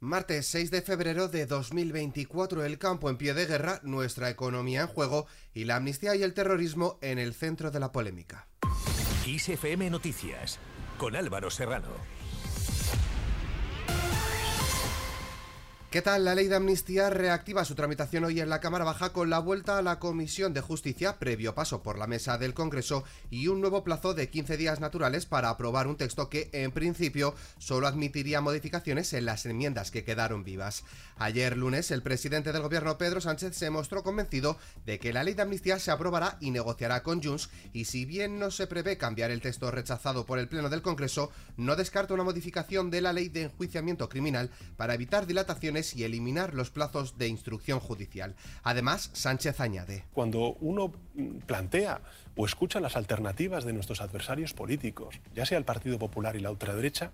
Martes 6 de febrero de 2024, el campo en pie de guerra, nuestra economía en juego y la amnistía y el terrorismo en el centro de la polémica. XFM Noticias con Álvaro Serrano. ¿Qué tal? La ley de amnistía reactiva su tramitación hoy en la Cámara Baja con la vuelta a la Comisión de Justicia, previo paso por la mesa del Congreso y un nuevo plazo de 15 días naturales para aprobar un texto que, en principio, solo admitiría modificaciones en las enmiendas que quedaron vivas. Ayer lunes, el presidente del Gobierno, Pedro Sánchez, se mostró convencido de que la ley de amnistía se aprobará y negociará con Junts y si bien no se prevé cambiar el texto rechazado por el Pleno del Congreso, no descarta una modificación de la ley de enjuiciamiento criminal para evitar dilataciones y eliminar los plazos de instrucción judicial. Además, Sánchez añade. Cuando uno plantea o escucha las alternativas de nuestros adversarios políticos, ya sea el Partido Popular y la ultraderecha,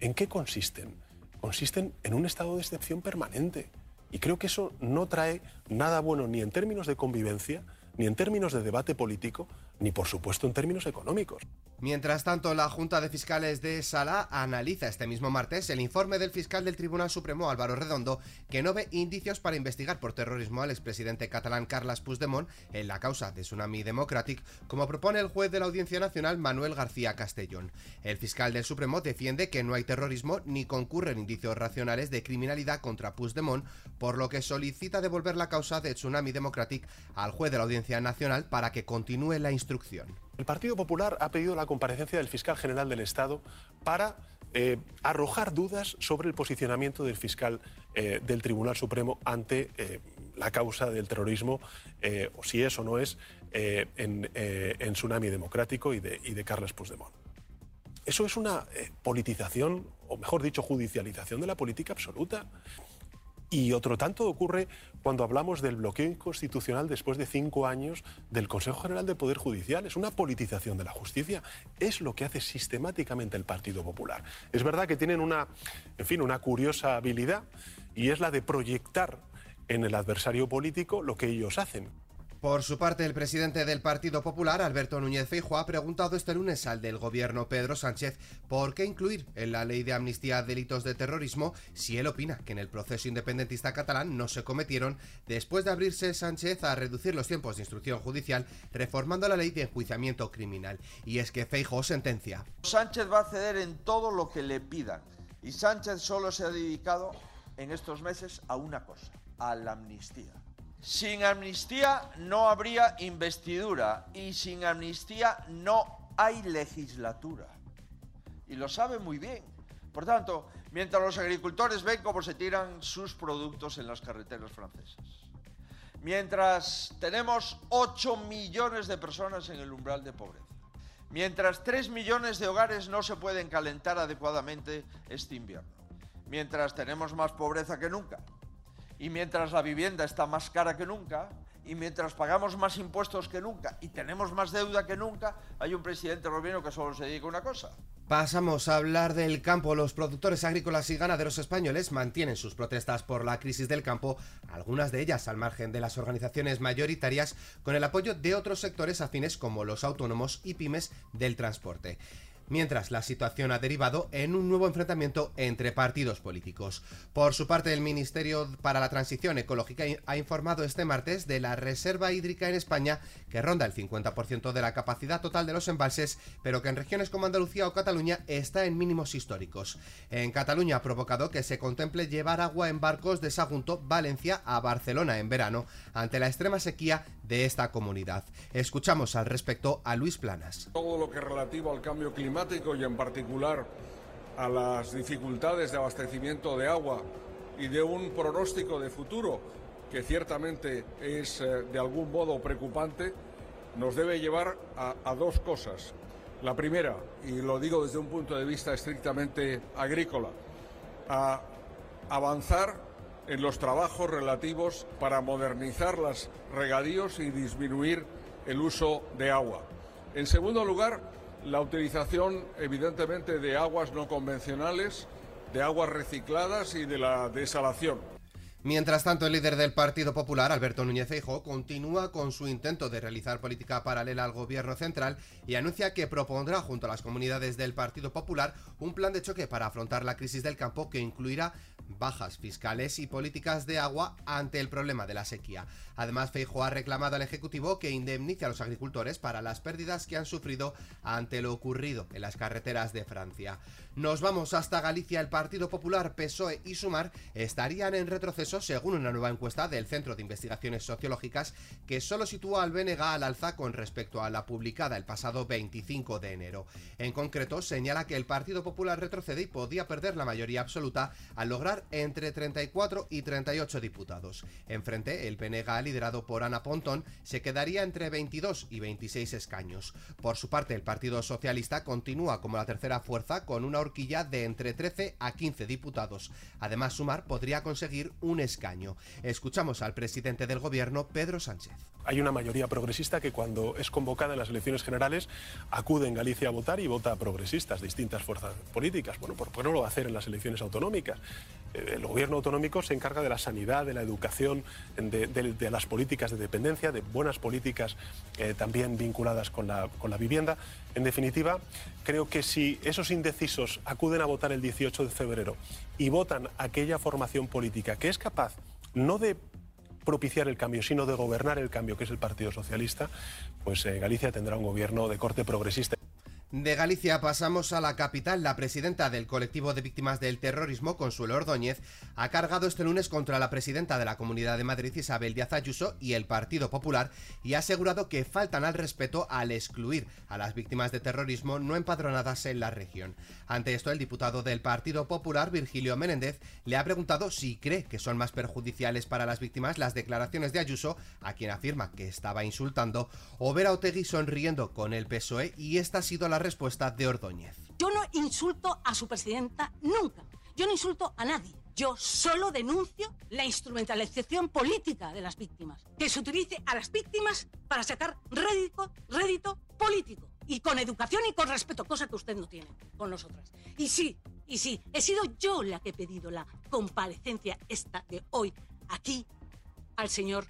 ¿en qué consisten? Consisten en un estado de excepción permanente. Y creo que eso no trae nada bueno ni en términos de convivencia, ni en términos de debate político, ni por supuesto en términos económicos. Mientras tanto, la Junta de Fiscales de Sala analiza este mismo martes el informe del fiscal del Tribunal Supremo Álvaro Redondo, que no ve indicios para investigar por terrorismo al expresidente catalán Carles Puigdemont en la causa de Tsunami Democratic, como propone el juez de la Audiencia Nacional Manuel García Castellón. El fiscal del Supremo defiende que no hay terrorismo ni concurren indicios racionales de criminalidad contra Puigdemont, por lo que solicita devolver la causa de Tsunami Democratic al juez de la Audiencia Nacional para que continúe la instrucción. El Partido Popular ha pedido la comparecencia del fiscal general del Estado para eh, arrojar dudas sobre el posicionamiento del fiscal eh, del Tribunal Supremo ante eh, la causa del terrorismo, o si es o no es, en, Tsunami Democrático y de, y de Carles Puigdemont. Eso es una politización, o mejor dicho, judicialización de la política absoluta. Y otro tanto ocurre cuando hablamos del bloqueo inconstitucional después de cinco años del Consejo General del Poder Judicial. Es una politización de la justicia. Es lo que hace sistemáticamente el Partido Popular. Es verdad que tienen una, en fin, una curiosa habilidad y es la de proyectar en el adversario político lo que ellos hacen. Por su parte, el presidente del Partido Popular, Alberto Núñez Feijóo, ha preguntado este lunes al del gobierno Pedro Sánchez por qué incluir en la ley de amnistía delitos de terrorismo si él opina que en el proceso independentista catalán no se cometieron después de abrirse Sánchez a reducir los tiempos de instrucción judicial reformando la ley de enjuiciamiento criminal. Y es que Feijóo sentencia. Sánchez va a ceder en todo lo que le pidan y Sánchez solo se ha dedicado en estos meses a una cosa, a la amnistía. Sin amnistía no habría investidura y sin amnistía no hay legislatura. Y lo sabe muy bien. Por tanto, mientras los agricultores ven cómo se tiran sus productos en las carreteras francesas, mientras tenemos 8 millones de personas en el umbral de pobreza, mientras 3 millones de hogares no se pueden calentar adecuadamente este invierno, mientras tenemos más pobreza que nunca, y mientras la vivienda está más cara que nunca, y mientras pagamos más impuestos que nunca y tenemos más deuda que nunca, hay un presidente gobierno que solo se dedica a una cosa. Pasamos a hablar del campo. Los productores agrícolas y ganaderos españoles mantienen sus protestas por la crisis del campo, algunas de ellas al margen de las organizaciones mayoritarias, con el apoyo de otros sectores afines como los autónomos y pymes del transporte mientras la situación ha derivado en un nuevo enfrentamiento entre partidos políticos. Por su parte, el Ministerio para la Transición Ecológica ha informado este martes de la reserva hídrica en España, que ronda el 50% de la capacidad total de los embalses, pero que en regiones como Andalucía o Cataluña está en mínimos históricos. En Cataluña ha provocado que se contemple llevar agua en barcos de Sagunto, Valencia, a Barcelona en verano, ante la extrema sequía de esta comunidad. Escuchamos al respecto a Luis Planas. Todo lo que relativo al cambio climático y en particular a las dificultades de abastecimiento de agua y de un pronóstico de futuro que ciertamente es eh, de algún modo preocupante, nos debe llevar a, a dos cosas. La primera, y lo digo desde un punto de vista estrictamente agrícola, a avanzar en los trabajos relativos para modernizar los regadíos y disminuir el uso de agua. En segundo lugar, la utilización, evidentemente, de aguas no convencionales, de aguas recicladas y de la desalación. Mientras tanto, el líder del Partido Popular, Alberto Núñez Feijóo, continúa con su intento de realizar política paralela al gobierno central y anuncia que propondrá junto a las comunidades del Partido Popular un plan de choque para afrontar la crisis del campo que incluirá bajas fiscales y políticas de agua ante el problema de la sequía. Además, Feijo ha reclamado al Ejecutivo que indemnice a los agricultores para las pérdidas que han sufrido ante lo ocurrido en las carreteras de Francia. Nos vamos hasta Galicia. El Partido Popular, PSOE y Sumar estarían en retroceso según una nueva encuesta del Centro de Investigaciones Sociológicas que solo sitúa al BNG al alza con respecto a la publicada el pasado 25 de enero. En concreto, señala que el Partido Popular retrocede y podía perder la mayoría absoluta al lograr entre 34 y 38 diputados. Enfrente, el PNG, liderado por Ana Pontón, se quedaría entre 22 y 26 escaños. Por su parte, el Partido Socialista continúa como la tercera fuerza con una horquilla de entre 13 a 15 diputados. Además, Sumar podría conseguir un escaño. Escuchamos al presidente del gobierno, Pedro Sánchez. Hay una mayoría progresista que cuando es convocada en las elecciones generales acude en Galicia a votar y vota a progresistas, distintas fuerzas políticas. Bueno, ¿por qué no lo va a hacer en las elecciones autonómicas? Eh, el gobierno autonómico se encarga de la sanidad, de la educación, de, las políticas de dependencia, de buenas políticas eh, también vinculadas con la, con la vivienda. En definitiva, creo que si esos indecisos acuden a votar el 18 de febrero y votan aquella formación política que es capaz no de propiciar el cambio, sino de gobernar el cambio, que es el Partido Socialista, pues eh, Galicia tendrá un gobierno de corte progresista. De Galicia pasamos a la capital. La presidenta del colectivo de víctimas del terrorismo, Consuelo Ordóñez, ha cargado este lunes contra la presidenta de la Comunidad de Madrid, Isabel Díaz Ayuso, y el Partido Popular, y ha asegurado que faltan al respeto al excluir a las víctimas de terrorismo no empadronadas en la región. Ante esto, el diputado del Partido Popular, Virgilio Menéndez, le ha preguntado si cree que son más perjudiciales para las víctimas las declaraciones de Ayuso, a quien afirma que estaba insultando, o ver a Otegui sonriendo con el PSOE, y esta ha sido la respuesta de Ordóñez. Yo no insulto a su presidenta nunca. Yo no insulto a nadie. Yo solo denuncio la instrumentalización política de las víctimas. Que se utilice a las víctimas para sacar rédito, rédito político. Y con educación y con respeto, cosa que usted no tiene con nosotras. Y sí, y sí, he sido yo la que he pedido la comparecencia esta de hoy aquí al señor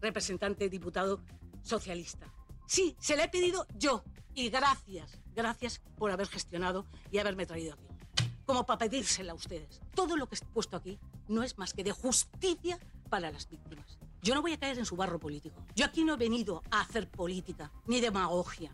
representante diputado socialista. Sí, se le he pedido yo. Y gracias, gracias por haber gestionado y haberme traído aquí. Como para pedírsela a ustedes. Todo lo que he puesto aquí no es más que de justicia para las víctimas. Yo no voy a caer en su barro político. Yo aquí no he venido a hacer política, ni demagogia.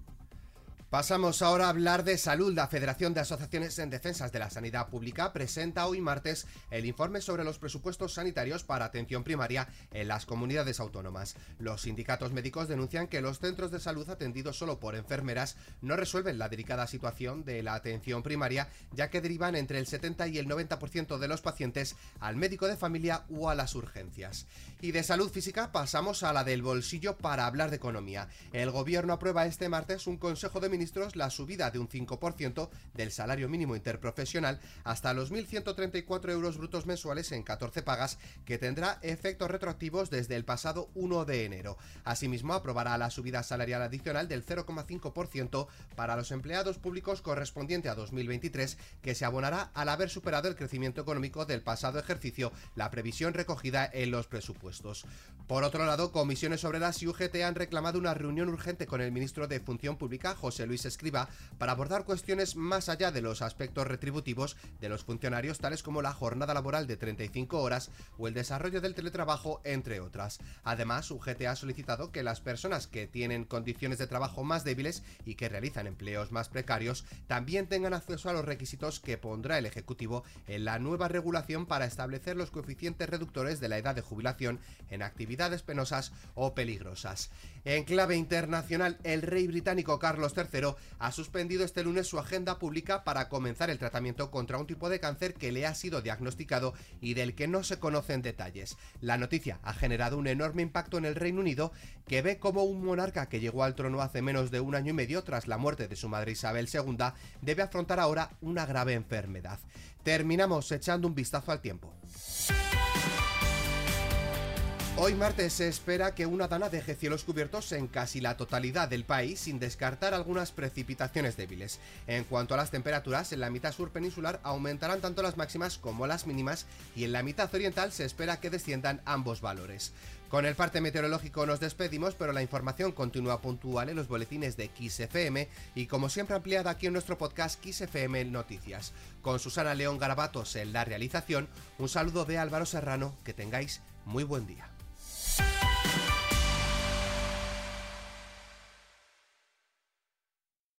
Pasamos ahora a hablar de salud. La Federación de Asociaciones en Defensas de la Sanidad Pública presenta hoy martes el informe sobre los presupuestos sanitarios para atención primaria en las comunidades autónomas. Los sindicatos médicos denuncian que los centros de salud atendidos solo por enfermeras no resuelven la delicada situación de la atención primaria, ya que derivan entre el 70 y el 90% de los pacientes al médico de familia o a las urgencias. Y de salud física pasamos a la del bolsillo para hablar de economía. El gobierno aprueba este martes un consejo de ministros la subida de un 5% del salario mínimo interprofesional hasta los 1.134 euros brutos mensuales en 14 pagas, que tendrá efectos retroactivos desde el pasado 1 de enero. Asimismo, aprobará la subida salarial adicional del 0,5% para los empleados públicos correspondiente a 2023, que se abonará al haber superado el crecimiento económico del pasado ejercicio, la previsión recogida en los presupuestos. Por otro lado, comisiones obreras y UGT han reclamado una reunión urgente con el ministro de Función Pública, José Luis Luis Escriba para abordar cuestiones más allá de los aspectos retributivos de los funcionarios, tales como la jornada laboral de 35 horas o el desarrollo del teletrabajo, entre otras. Además, UGT ha solicitado que las personas que tienen condiciones de trabajo más débiles y que realizan empleos más precarios también tengan acceso a los requisitos que pondrá el Ejecutivo en la nueva regulación para establecer los coeficientes reductores de la edad de jubilación en actividades penosas o peligrosas. En clave internacional, el rey británico Carlos III ha suspendido este lunes su agenda pública para comenzar el tratamiento contra un tipo de cáncer que le ha sido diagnosticado y del que no se conocen detalles. La noticia ha generado un enorme impacto en el Reino Unido, que ve como un monarca que llegó al trono hace menos de un año y medio tras la muerte de su madre Isabel II debe afrontar ahora una grave enfermedad. Terminamos echando un vistazo al tiempo. Hoy martes se espera que una dana deje cielos cubiertos en casi la totalidad del país sin descartar algunas precipitaciones débiles. En cuanto a las temperaturas, en la mitad sur peninsular aumentarán tanto las máximas como las mínimas y en la mitad oriental se espera que desciendan ambos valores. Con el parte meteorológico nos despedimos, pero la información continúa puntual en los boletines de XFM y como siempre ampliada aquí en nuestro podcast XFM Noticias. Con Susana León Garabatos en la realización, un saludo de Álvaro Serrano, que tengáis muy buen día.